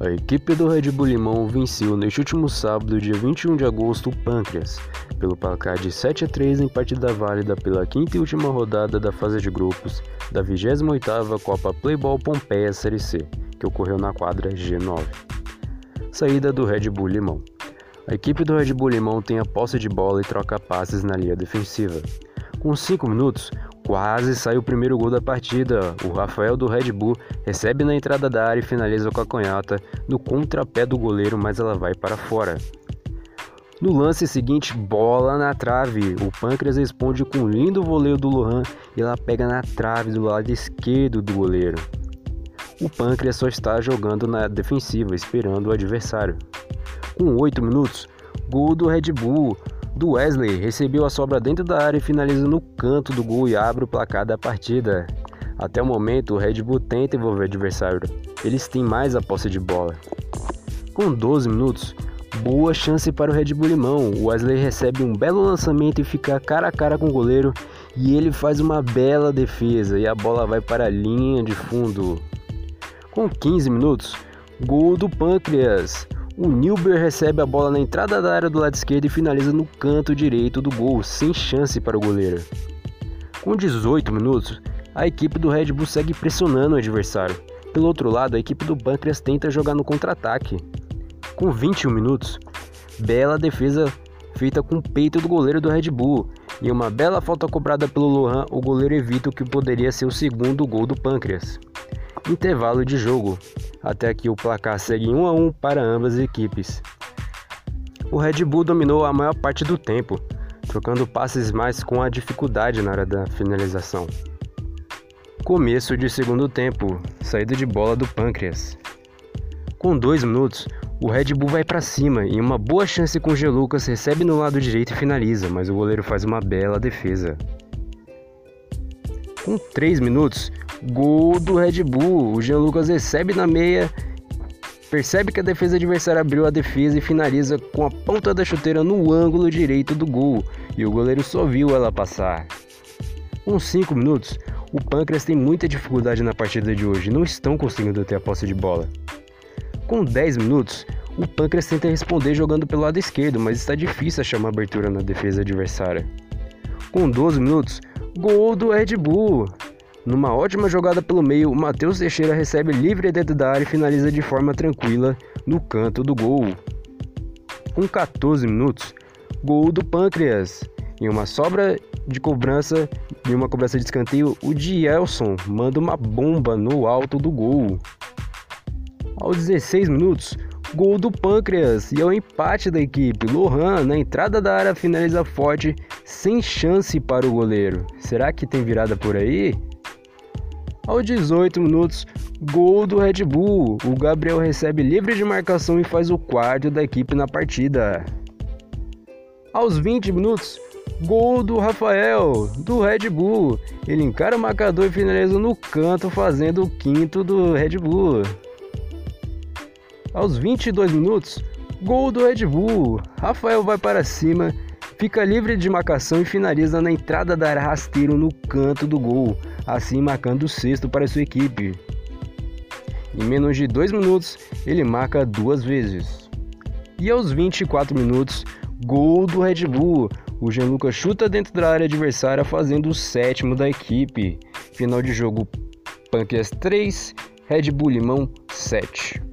A equipe do Red Bull Limão venceu neste último sábado, dia 21 de agosto, o Pâncreas, pelo placar de 7 a 3 em partida válida pela quinta e última rodada da fase de grupos da 28ª Copa Playball Pompeia Série C, que ocorreu na quadra G9. Saída do Red Bull Limão. A equipe do Red Bull Limão tem a posse de bola e troca passes na linha defensiva. Com 5 minutos, Quase sai o primeiro gol da partida. O Rafael do Red Bull recebe na entrada da área e finaliza com a canhota no contrapé do goleiro, mas ela vai para fora. No lance seguinte, bola na trave. O Pâncreas responde com um lindo voleio do Lohan e ela pega na trave do lado esquerdo do goleiro. O Pâncreas só está jogando na defensiva, esperando o adversário. Com 8 minutos, gol do Red Bull do Wesley, recebeu a sobra dentro da área e finaliza no canto do gol e abre o placar da partida. Até o momento, o Red Bull tenta envolver o adversário. Eles têm mais a posse de bola. Com 12 minutos, boa chance para o Red Bull Limão. O Wesley recebe um belo lançamento e fica cara a cara com o goleiro e ele faz uma bela defesa e a bola vai para a linha de fundo. Com 15 minutos, gol do Pâncreas. O Nilber recebe a bola na entrada da área do lado esquerdo e finaliza no canto direito do gol, sem chance para o goleiro. Com 18 minutos, a equipe do Red Bull segue pressionando o adversário. Pelo outro lado, a equipe do Pâncreas tenta jogar no contra-ataque. Com 21 minutos, bela defesa feita com o peito do goleiro do Red Bull. E uma bela falta cobrada pelo Lohan, o goleiro evita o que poderia ser o segundo gol do Pâncreas. Intervalo de jogo. Até aqui o placar segue 1 a 1 para ambas as equipes. O Red Bull dominou a maior parte do tempo, trocando passes mais com a dificuldade na hora da finalização. Começo de segundo tempo, saída de bola do Pâncreas. Com dois minutos, o Red Bull vai para cima e uma boa chance com o G. Lucas recebe no lado direito e finaliza, mas o goleiro faz uma bela defesa. Com 3 minutos, Gol do Red Bull. O Jean Lucas recebe na meia, percebe que a defesa adversária abriu a defesa e finaliza com a ponta da chuteira no ângulo direito do gol. E o goleiro só viu ela passar. Com 5 minutos, o Pâncreas tem muita dificuldade na partida de hoje, não estão conseguindo ter a posse de bola. Com 10 minutos, o Pâncreas tenta responder jogando pelo lado esquerdo, mas está difícil achar uma abertura na defesa adversária. Com 12 minutos, gol do Red Bull. Numa ótima jogada pelo meio, Matheus Teixeira recebe livre dentro da área e finaliza de forma tranquila no canto do gol. Com 14 minutos, gol do Pâncreas. Em uma sobra de cobrança, em uma cobrança de escanteio, o Dielson manda uma bomba no alto do gol. Aos 16 minutos, gol do Pâncreas e é o empate da equipe. Lohan, na entrada da área, finaliza forte, sem chance para o goleiro. Será que tem virada por aí? Aos 18 minutos, gol do Red Bull. O Gabriel recebe livre de marcação e faz o quarto da equipe na partida. Aos 20 minutos, gol do Rafael, do Red Bull. Ele encara o marcador e finaliza no canto, fazendo o quinto do Red Bull. Aos 22 minutos, gol do Red Bull. Rafael vai para cima, fica livre de marcação e finaliza na entrada da área rasteiro no canto do gol assim marcando o sexto para sua equipe. Em menos de dois minutos, ele marca duas vezes. E aos 24 minutos, gol do Red Bull. O Gianluca chuta dentro da área adversária, fazendo o sétimo da equipe. Final de jogo: Panqueas 3, Red Bull Limão 7.